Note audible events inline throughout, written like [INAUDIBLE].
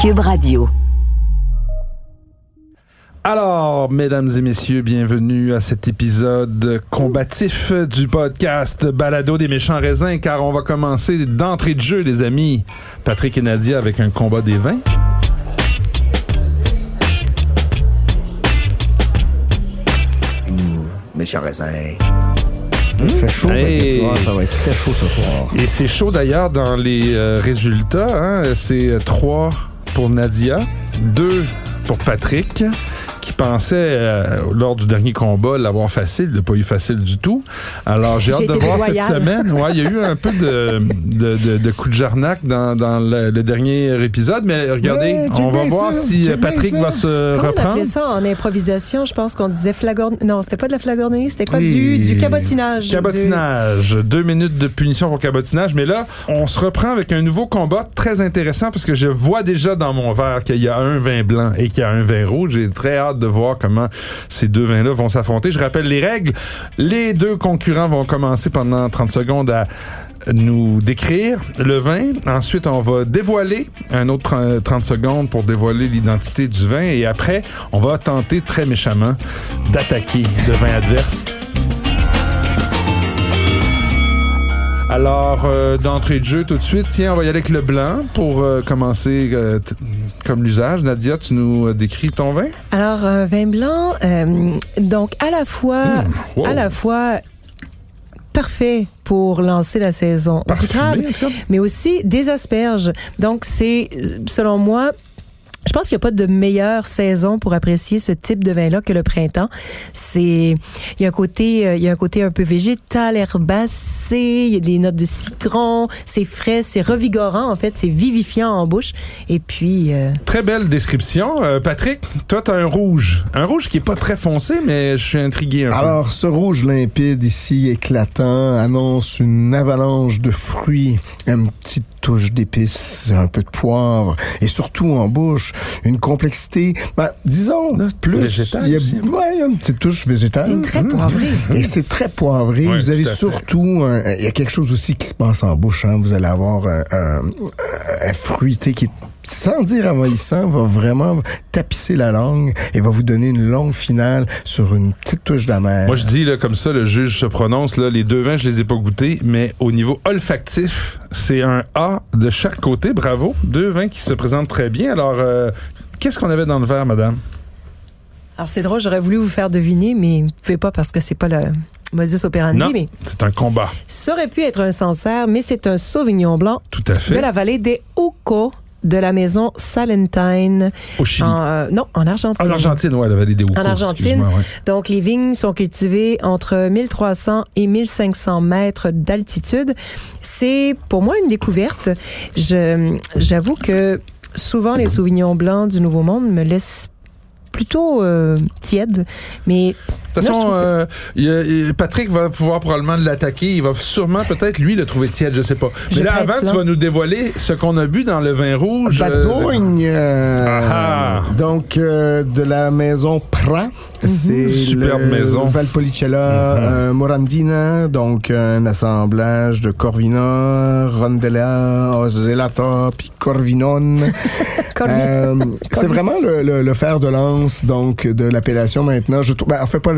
Cube Radio. Alors, mesdames et messieurs, bienvenue à cet épisode combatif du podcast Balado des méchants raisins, car on va commencer d'entrée de jeu, les amis. Patrick et Nadia avec un combat des vins. Méchant raisin. Il fait chaud, Hey. fait vois, ça va être très chaud ce soir. Et c'est chaud d'ailleurs dans les euh, résultats. Hein? C'est 3 Nadia, 2 pour Patrick, qui pensait euh, lors du dernier combat l'avoir facile, il n'a pas eu facile du tout. Alors j'ai hâte de voir cette semaine. Ouais, il y a eu un peu de, de, de, de coup de jarnac dans, dans le, le dernier épisode, mais regardez, on va voir ça, si euh, Patrick va se Comment on reprendre. appelait ça en improvisation? Je pense qu'on disait flagorn... Non, c'était pas de la flagornerie, c'était quoi? Du, du cabotinage. Cabotinage. Deux minutes de punition pour cabotinage. Mais là, on se reprend avec un nouveau combat très intéressant parce que je vois déjà dans mon verre qu'il y a un vin blanc et qu'il y a un vin rouge. J'ai très hâte de voir comment ces deux vins-là vont s'affronter. Je rappelle les règles. Les deux concurrents vont commencer pendant 30 secondes à nous décrire le vin. Ensuite, on va dévoiler un autre 30 30 secondes pour dévoiler l'identité du vin. Et après, on va tenter très méchamment d'attaquer le vin adverse. Alors, euh, d'entrée de jeu tout de suite, tiens, on va y aller avec le blanc pour euh, commencer euh, comme l'usage. Nadia, tu nous décris ton vin? Alors, un vin blanc, euh, donc à la fois, Mmh, wow. à la fois parfait pour lancer la saison Parfumé, du crabe, mais aussi des asperges. Donc, c'est, selon moi, je pense qu'il n'y a pas de meilleure saison pour apprécier ce type de vin-là que le printemps. C'est, il y a un côté, euh, il y a un côté un peu végétal, herbacé, il y a des notes de citron, c'est frais, c'est revigorant, en fait, c'est vivifiant en bouche. Et puis, euh, Très belle description. Euh, Patrick, toi, t'as un rouge. Un rouge qui est pas très foncé, mais je suis intrigué un peu. Alors, ce rouge limpide ici, éclatant, annonce une avalanche de fruits, une petite touche d'épices, un peu de poivre, et surtout en bouche, une complexité, ben, disons, plus... végétale il y a, aussi. ouais, il y a une petite touche végétale. c'est très poivré. Et c'est très poivré. Ouais, vous avez surtout, un- il y a quelque chose aussi qui se passe en bouche. Hein. Vous allez avoir un, un, un fruité qui est sans dire envahissant, va vraiment tapisser la langue et va vous donner une longue finale sur une petite touche d'amère. Moi, je dis là, comme ça, le juge se prononce. Là, les deux vins, je les ai pas goûtés, mais au niveau olfactif, c'est un A de chaque côté. Bravo. Deux vins qui se présentent très bien. Alors, euh, qu'est-ce qu'on avait dans le verre, madame? Alors c'est drôle, j'aurais voulu vous faire deviner, mais vous pouvez pas parce que c'est pas le modus operandi. non, Mais c'est un combat. ça aurait pu être un Sancerre, mais c'est un Sauvignon blanc Tout à fait. de la vallée des Uco de la maison Salentine. Au Chili. En, euh, non, en Argentine. En Argentine, ouais, la vallée des Oucos. En Argentine. ouais. Donc, les vignes sont cultivées entre 1300 et 1500 mètres d'altitude. C'est, pour moi, une découverte. Je, j'avoue que souvent, les sauvignons blancs du Nouveau Monde me laissent plutôt euh, tiède, mais De toute façon, que- euh, y a- Patrick va pouvoir probablement l'attaquer. Il va sûrement peut-être lui le trouver tiède, je sais pas. Mais Je là, avant, là. tu vas nous dévoiler ce qu'on a bu dans le vin rouge. Badogne, euh, Ah ah. Donc euh, de la maison Pra, c'est Superbe le maison. Valpolicella euh, Morandina, donc un assemblage de Corvina, Rondella, Ozelata, puis Corvinone. [LAUGHS] Corvi- Euh, c'est vraiment le, le, le fer de lance donc de l'appellation maintenant. Je trouve, ben, en fait pas,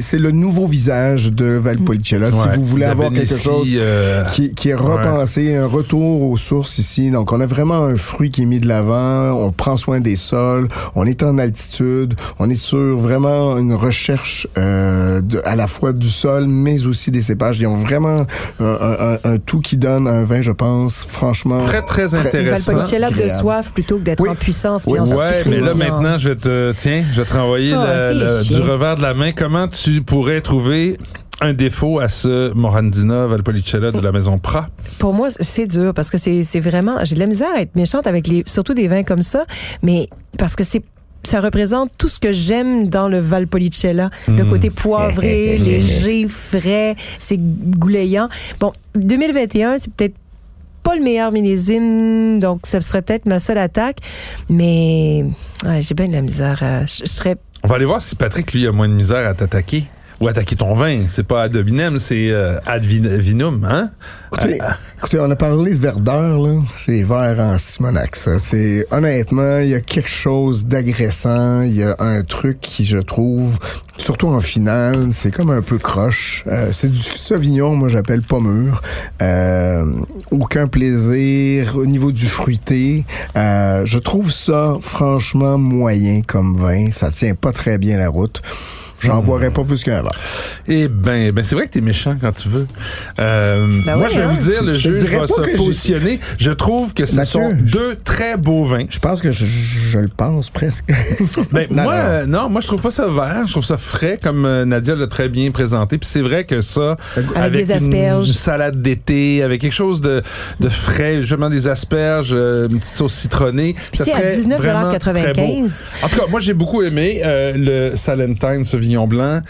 c'est le nouveau visage de Valpolicella. ouais, si vous voulez avoir quelque chose euh, qui, qui est repensé, un retour aux sources ici. Donc, on a vraiment un fruit qui est mis de l'avant. On prend soin des sols. On est en altitude. On est sur vraiment une recherche euh, de, à la fois du sol, mais aussi des cépages. Ils ont vraiment un, un- un- un tout qui donne un vin, je pense, franchement. Très, très Une intéressant. Valpolicella de soif plutôt que d'être Oui. en puissance. Oui. puis en Ouais, mais là maintenant, je vais te tiens, je vais te renvoyer le- c'est le- chiant. du revers de la main. Comment tu pourrais trouver un défaut à ce Morandina Valpolicella de la maison Prat? Pour moi, c'est dur parce que c'est vraiment. J'ai de la misère à être méchante avec les, surtout des vins comme ça, mais parce que c'est ça représente tout ce que j'aime dans le Valpolicella. Le côté poivré, léger, frais, c'est goulayant. Bon, 2021, c'est peut-être pas le meilleur millésime, donc ça serait peut-être ma seule attaque, mais ouais, j'ai bien de la misère. à- je je serais On va aller voir si Patrick, lui, a moins de misère à t'attaquer. Ou attaquer ton vin. C'est pas ad hominem, c'est euh, ad vin- vinum, hein? Écoutez, écoutez, on a parlé de verdeur, là. C'est vert en Simonac, ça. C'est, honnêtement, il y a quelque chose d'agressant. Il y a un truc qui, je trouve, surtout en finale, c'est comme un peu croche. Euh, c'est du Sauvignon, moi, j'appelle pas mûr. Euh, aucun plaisir au niveau du fruité. Euh, je trouve ça, franchement, moyen comme vin. Ça tient pas très bien la route. J'en boirais pas plus qu'un verre. Eh ben, ben c'est vrai que t'es méchant quand tu veux. Euh, Ben moi, ouais, je vais hein? vous dire, le Je juge va se positionner. Je trouve que ce Mathieu, sont deux très beaux vins. Je pense que je, je le pense presque. [LAUGHS] Ben, Non, moi, non. euh, non, moi, je trouve pas ça vert. Je trouve ça frais, comme euh, Nadia l'a très bien présenté. Puis c'est vrai que ça, Avec des une- asperges. une salade d'été, avec quelque chose de, de frais, justement des asperges, euh, une petite sauce citronnée. Puis ça à serait beau. 19,95 En tout cas, moi, j'ai beaucoup aimé euh, le Salentine Sauvignon Blanc.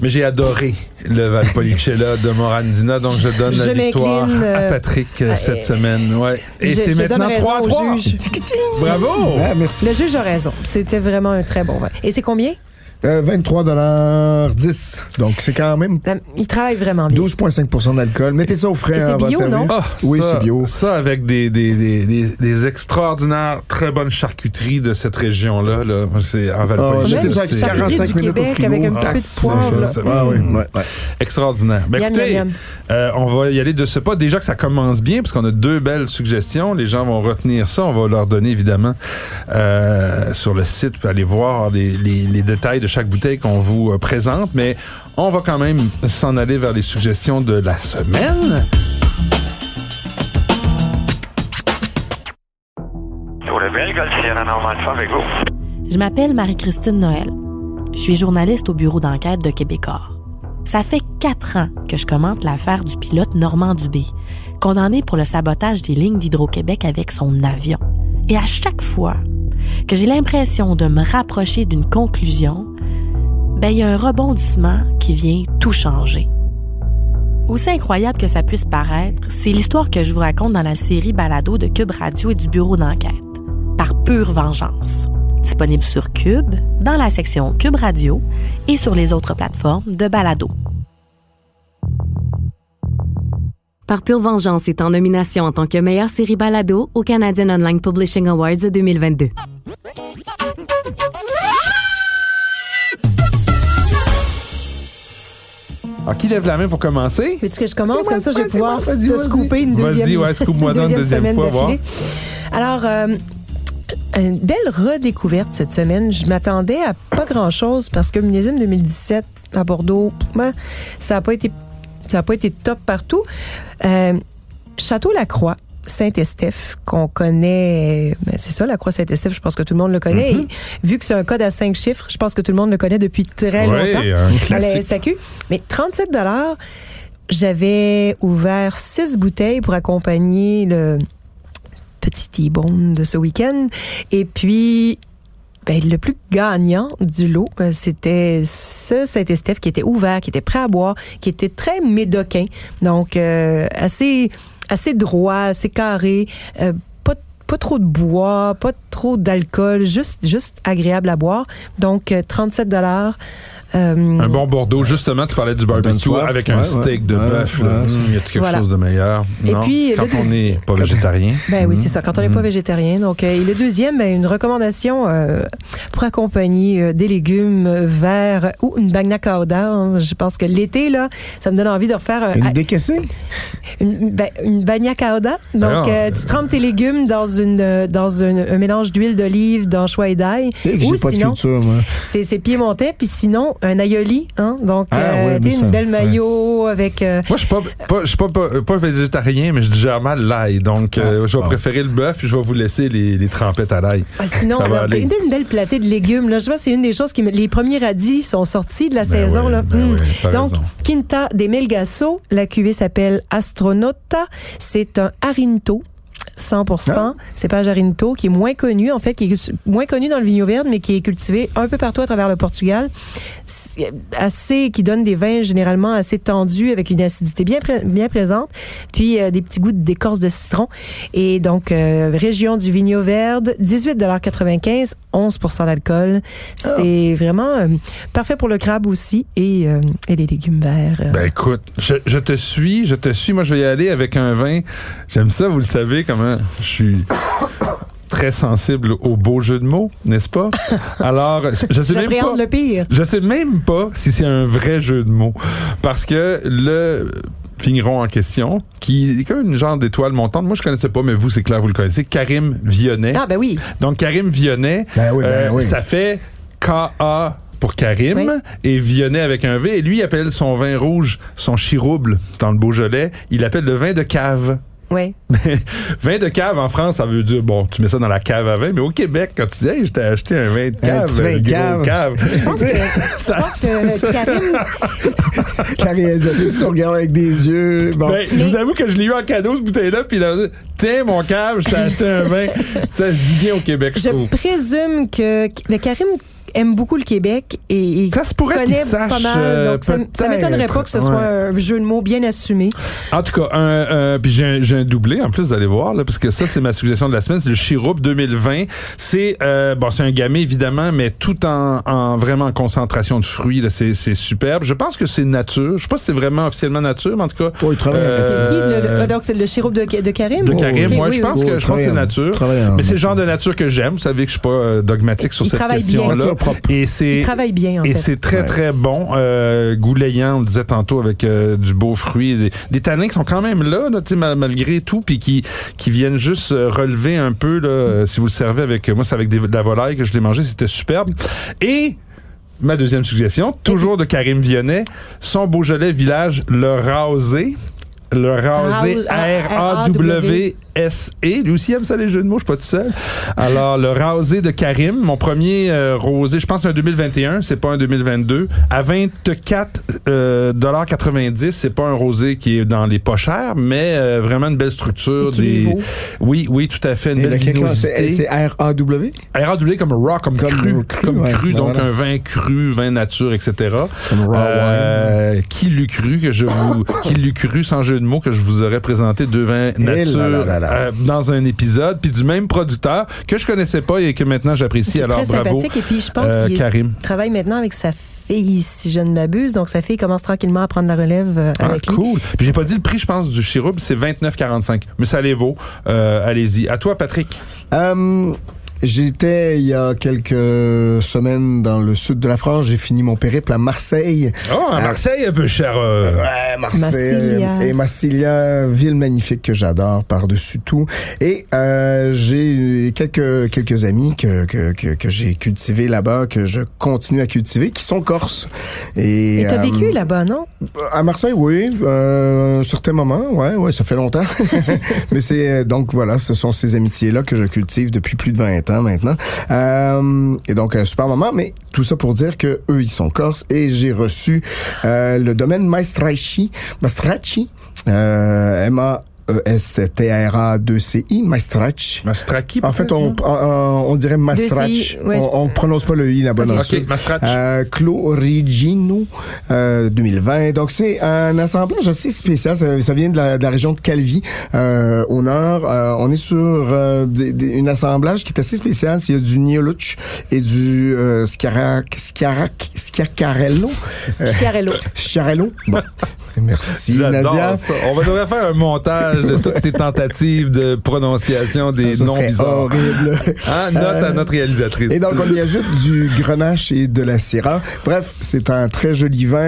Mais j'ai adoré le Valpolicella de Morandina, donc je donne Je la victoire m'incline, euh, à Patrick euh, cette semaine. Ouais. Et c'est maintenant raison au 3-3. juge. Bravo! Merci. Le juge a raison. C'était vraiment un très bon vin. Et c'est combien? Euh, 23,10 Donc, c'est quand même La- Il travaille vraiment bien. 12,5% d'alcool. Mettez ça au frais c'est votre bio, service. non? Ah, oui, c'est bio. Ça avec des, des, des, des, des extraordinaires, très bonnes charcuteries de cette région-là. Là. C'est en Ah, Valpolicella. mettez ça avec c'est charcuterie 45 du minutes au Québec frigo. avec un petit Ah, peu de c'est poivre. là. ça. Ah oui, ouais, ouais. extraordinaire. Ben, écoutez, euh, on va y aller de ce pas. Déjà que ça commence bien, parce qu'on a deux belles suggestions. Les gens vont retenir ça. On va leur donner, évidemment, euh, sur le site, vous allez voir les, les, les détails de chaque bouteille qu'on vous euh, présente. Mais on va quand même s'en aller vers les suggestions de la semaine. Je m'appelle Marie-Christine Noël. Je suis journaliste au bureau d'enquête de Québecor. Ça fait quatre ans que je commente l'affaire du pilote Normand Dubé, condamné pour le sabotage des lignes d'Hydro-Québec avec son avion. Et à chaque fois que j'ai l'impression de me rapprocher d'une conclusion, ben il y a un rebondissement qui vient tout changer. Aussi incroyable que ça puisse paraître, c'est l'histoire que je vous raconte dans la série Balado de Cube Radio et du bureau d'enquête, par pure vengeance disponible sur Cube, dans la section Cube Radio et sur les autres plateformes de balado. Par Pure Vengeance est en nomination en tant que meilleure série balado au Canadian Online Publishing Awards 2022. Alors, qui lève la main pour commencer? Veux-tu que je commence? Comme ça, je vais pouvoir te scooper une deuxième, Vas-y, ouais, scoop-moi dans une deuxième fois, voir. Alors, euh, une belle redécouverte cette semaine. Je m'attendais à pas grand-chose parce que Millésime 2017 à Bordeaux, ben, ça n'a pas été ça a pas été top partout. Euh, Château Lacroix. Saint-Estèphe, qu'on connaît, ben, c'est ça, la Croix Saint-Estèphe, je pense que tout le monde le connaît. Et vu que c'est un code à cinq chiffres, je pense que tout le monde le connaît depuis très longtemps un à la. SAQ. Mais 37 dollars, j'avais ouvert six bouteilles pour accompagner le petit T-bone de ce week-end. Et puis, ben, le plus gagnant du lot, euh, c'était ce Saint-Estèphe qui était ouvert, qui était prêt à boire, qui était très médocain. Donc, euh, assez, assez droit, assez carré. euh, pas pas trop de bois, pas trop d'alcool, juste juste agréable à boire. Donc euh, 37 dollars. Euh, Un bon Bordeaux, justement, tu parlais du barbecue soif, avec un ouais, steak de ouais, bœuf. ouais. Hum, y a-t-il quelque Voilà. chose de meilleur? Et non. puis, quand on n'est pas végétarien. Ben oui, c'est Mhm. ça. Quand on n'est pas végétarien. Donc, euh, et le deuxième, ben, une recommandation euh, pour accompagner euh, des légumes verts ou une bagna cauda. hein. Je pense que l'été, là, ça me donne envie de refaire un- Une décaissée? une, ben, une bagna cauda. Donc, Alors, euh, tu trempes tes légumes dans une dans une- un mélange d'huile d'olive, d'anchois et d'ail. Ou pas sinon, c'est piémontais. Puis sinon, un aioli. Hein? Donc, Ah, euh, une belle mayo avec... euh, Moi, je suis pas, pas, je suis pas, pas, pas végétarien, mais je digère mal l'ail. Donc, euh, Ah, je vais ah. préférer le bœuf, je vais vous laisser les, les trempettes à l'ail. Ah, sinon, aller. une, belle platée de légumes. Là, je vois, c'est une des choses qui me, les premiers radis sont sortis de la Ben saison. oui, là. ben Mm. oui, t'as Donc, raison. Quinta de Melgasso, la cuvée s'appelle Astronauta. C'est un Arinto. 100%. Ah. Cépage Arinto, qui est moins connu, en fait, qui est moins connu dans le Vigno Verde, mais qui est cultivé un peu partout à travers le Portugal. Assez, qui donne des vins généralement assez tendus avec une acidité bien, pré- bien présente. Puis euh, des petits goûts d'écorce de citron. Et donc, euh, région du Vigno Verde, 18,95 11% d'alcool. C'est vraiment euh, parfait pour le crabe aussi et, et les légumes verts. Ben écoute, je, je te suis, je te suis. Moi, je vais y aller avec un vin. J'aime ça, vous le savez, je suis très sensible au beau jeu de mots, n'est-ce pas? Alors, je sais même pas. J'appréhende le pire. Je sais même pas si c'est un vrai jeu de mots. Parce que le vigneron en question, qui est comme une genre d'étoile montante, moi je connaissais pas, mais vous, c'est clair, vous le connaissez, Karim Vionnet. Ah, ben oui. Donc, Karim Vionnet, Ben oui, ben euh, oui. ça fait K-A pour Karim Oui. et Vionnet avec un V. Et lui, il appelle son vin rouge, son chirouble dans le Beaujolais, il appelle le vin de cave. Oui. [LAUGHS] vin de cave en France, ça veut dire, bon, tu mets ça dans la cave à vin, mais au Québec, quand tu dis, hey, je t'ai acheté un vin de cave, petit vin un de gros cave. Je [LAUGHS] pense que, Ça- je pense que regarde avec des yeux. Bon. Ben, je vous avoue que je l'ai eu en cadeau, cette bouteille-là, puis il a dit, tiens, mon cave, je t'ai acheté un vin. [LAUGHS] Ça se dit bien au Québec, je je trouve. présume que mais Karim aime beaucoup le Québec et, et Ça se pourrait qu'il connaît sache, pas mal. euh, donc ça, ça m'étonnerait pas que ce soit ouais. un jeu de mots bien assumé. En tout cas, un, euh, puis j'ai un, j'ai un doublé en plus d'aller voir là, parce que ça c'est ma suggestion de la semaine, c'est le Chiroup 2020. C'est euh, bon, c'est un gamay évidemment, mais tout en, en vraiment en concentration de fruits. Là, c'est, c'est superbe. Je pense que c'est nature. Je sais pas si c'est vraiment officiellement nature, mais en tout cas. Oh, il travaille avec C'est qui le, le- euh, ah, donc c'est le chirop de, de Karim? De Karim, oui, je pense oui. que oui. je pense que c'est nature. Mais c'est le genre de nature que j'aime. Vous savez que je suis pas euh, dogmatique sur Il cette travaille bien. question-là. Propre. Et c'est Il travaille bien en et fait. c'est très, Ouais. très bon. Euh, goulayant, on le disait tantôt, avec euh, du beau fruit. Des, des tanins qui sont quand même là, là malgré tout, puis qui, qui viennent juste euh, relever un peu, là, euh, si vous le servez avec... Moi, c'est avec des- de la volaille que je l'ai mangé, c'était superbe. Et... Ma deuxième suggestion, toujours de Karim Vionnet, son Beaujolais village, le Rasé. Le Rasé, Rause- R-A-W-S-E. Lui aussi aime ça les jeux de mots, je suis pas tout seul. Alors, le Rasé de Karim, mon premier euh, rosé, je pense que c'est un 2021, c'est pas un 2022. À 24 euh, dollars 90, c'est pas un rosé qui est dans les pas chers, mais euh, vraiment une belle structure. Des... Oui, oui, tout à fait, une Et belle vinosité. c'est R-A-W? R.A.W. comme raw, comme, Comme cru, cru, comme ouais. cru, Ben donc voilà. un vin cru, vin nature, etc. Comme raw Euh, Qui l'eût cru que je vous, qui l'eût cru sans jeu de mots que je vous aurais présenté deux vins Eh là nature là là là. euh, dans un épisode, puis du même producteur que je connaissais pas et que maintenant j'apprécie. C'est Alors très bravo, sympathique et puis je pense euh, qu'il Karim. travaille maintenant avec sa fille si je ne m'abuse donc sa fille commence tranquillement à prendre la relève euh, Ah, avec lui. cool. Puis j'ai pas dit le prix, je pense, du chirub, c'est 29,45. Mais ça les vaut. Euh, allez-y. À toi, Patrick. Euh, J'étais il y a quelques semaines dans le sud de la France. J'ai fini mon périple à Marseille. Oh, à Marseille, un peu cher. euh, Ouais, Marseille. Massilia. Et Massilia, ville magnifique que j'adore par-dessus tout. Et euh, j'ai quelques quelques amis que que, que, que j'ai cultivés là-bas, que je continue à cultiver, qui sont corses. Et Et t'as euh, vécu là-bas non? à Marseille, oui, euh, un certain moment, ouais, ouais, ça fait longtemps. [LAUGHS] Mais c'est euh, donc voilà, ce sont ces amitiés-là que je cultive depuis plus de 20 ans maintenant. Euh, et donc un super moment, mais tout ça pour dire que eux ils sont corses et j'ai reçu euh, le domaine Maestracci, Maestracci, euh, M A E S T R A 2 C I, Maestracci. Mastraki. En fait, on, on, on dirait Mastrach. ouais, on, on prononce pas le i là-bas dans le Ok, sud. Mastrach. Euh, Clorigino euh, 2020. Donc c'est un assemblage assez spécial. Ça, ça vient de la, de la région de Calvi euh, au nord. Euh, on est sur euh, des, des- un assemblage qui est assez spécial. Il y a du Nioluch et du euh, Scarac, Scarac, Schiacarello. Euh, [LAUGHS] Chiarello. Chiarello. Bon. Merci Nadia. ça. On va devrait faire un montage de toutes tes tentatives de prononciation des Ça noms bizarres. horrible. Hein, note à Euh, notre réalisatrice. Et donc, on y ajoute du grenache et de la syrah. Bref, c'est un très joli vin,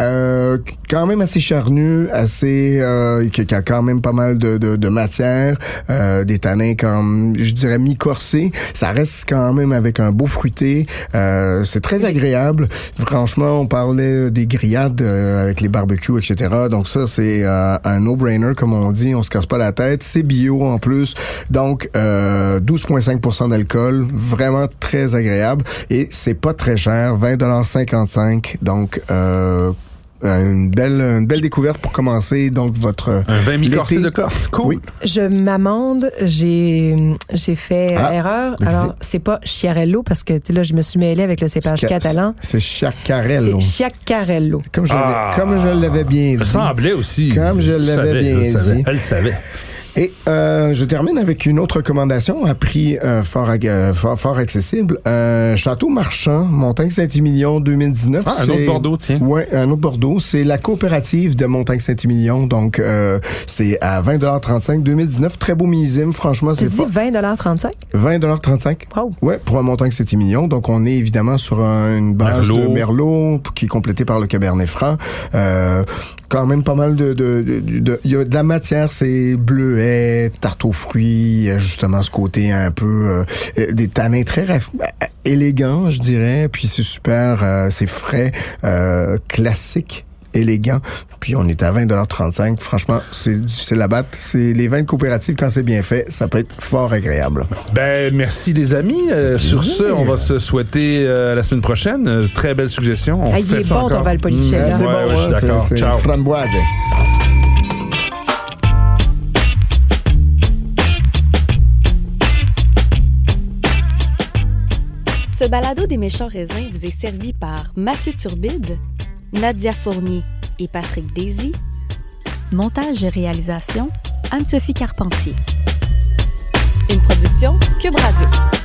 euh, quand même assez charnu, assez euh, qui, a quand même pas mal de, de, de matière, euh, des tanins comme, je dirais, mi-corsés. Ça reste quand même avec un beau fruité. Euh, c'est très agréable. Franchement, on parlait des grillades euh, avec les barbecues, etc. Donc ça, c'est euh, un no-brainer, comme on dit. On se casse pas la tête. C'est bio en plus. Donc, euh, 12,5% d'alcool. Vraiment très agréable. Et c'est pas très cher. 20,55 Donc, euh, une belle, une belle découverte pour commencer donc votre Un vin mi-corsé de Corse. Cool. Oui. Je m'amende, j'ai j'ai fait Ah, erreur. Alors, c'est pas Chiarello parce que tu sais, là, je me suis mêlée avec le cépage catalan. C'est Chiacarello. C'est Chiacarello. Comme je, Ah. comme je l'avais bien Ça dit. semblait aussi. Comme je l'avais bien je dit. Elle le savait. Et euh, je termine avec une autre recommandation à prix euh, fort, ag- euh, fort, fort accessible. Euh, Château Marchand, Montagne Saint-Émilion 2019. Ah, un autre Bordeaux, tiens. Ouais, un autre Bordeaux. C'est la coopérative de Montagne Saint-Émilion. Donc, euh, c'est à 20,35 2019. Très beau millésime. Franchement, Tu c'est dis pas 20,35 20,35 Wow. Ouais, pour un Montagne Saint-Émilion. Donc, on est évidemment sur un- une base Merlot. de Merlot qui est complétée par le Cabernet Franc. Quand même pas mal de... de, Il y a de la matière, c'est bleuet, tarte aux fruits, justement ce côté un peu... euh, euh, des tanins très euh, élégants, je dirais. Puis c'est super, euh, c'est frais, classique élégant. Puis on est à 20,35 Franchement, c'est c'est la batte. C'est les vins de coopérative, quand c'est bien fait, ça peut être fort agréable. Ben, merci les amis. Euh, sur ce, on va se souhaiter euh, la semaine prochaine. Euh, très belle suggestion. On Ah, il fait est ça bon, ton encore. Valpolicella. Mm, c'est ouais, bon, ouais, je suis hein, d'accord. c'est- c'est Ciao. framboise. Ce balado des méchants raisins vous est servi par Mathieu Turbide, Nadia Fournier et Patrick Daisy. Montage et réalisation, Anne-Sophie Carpentier. Une production Cube Radio.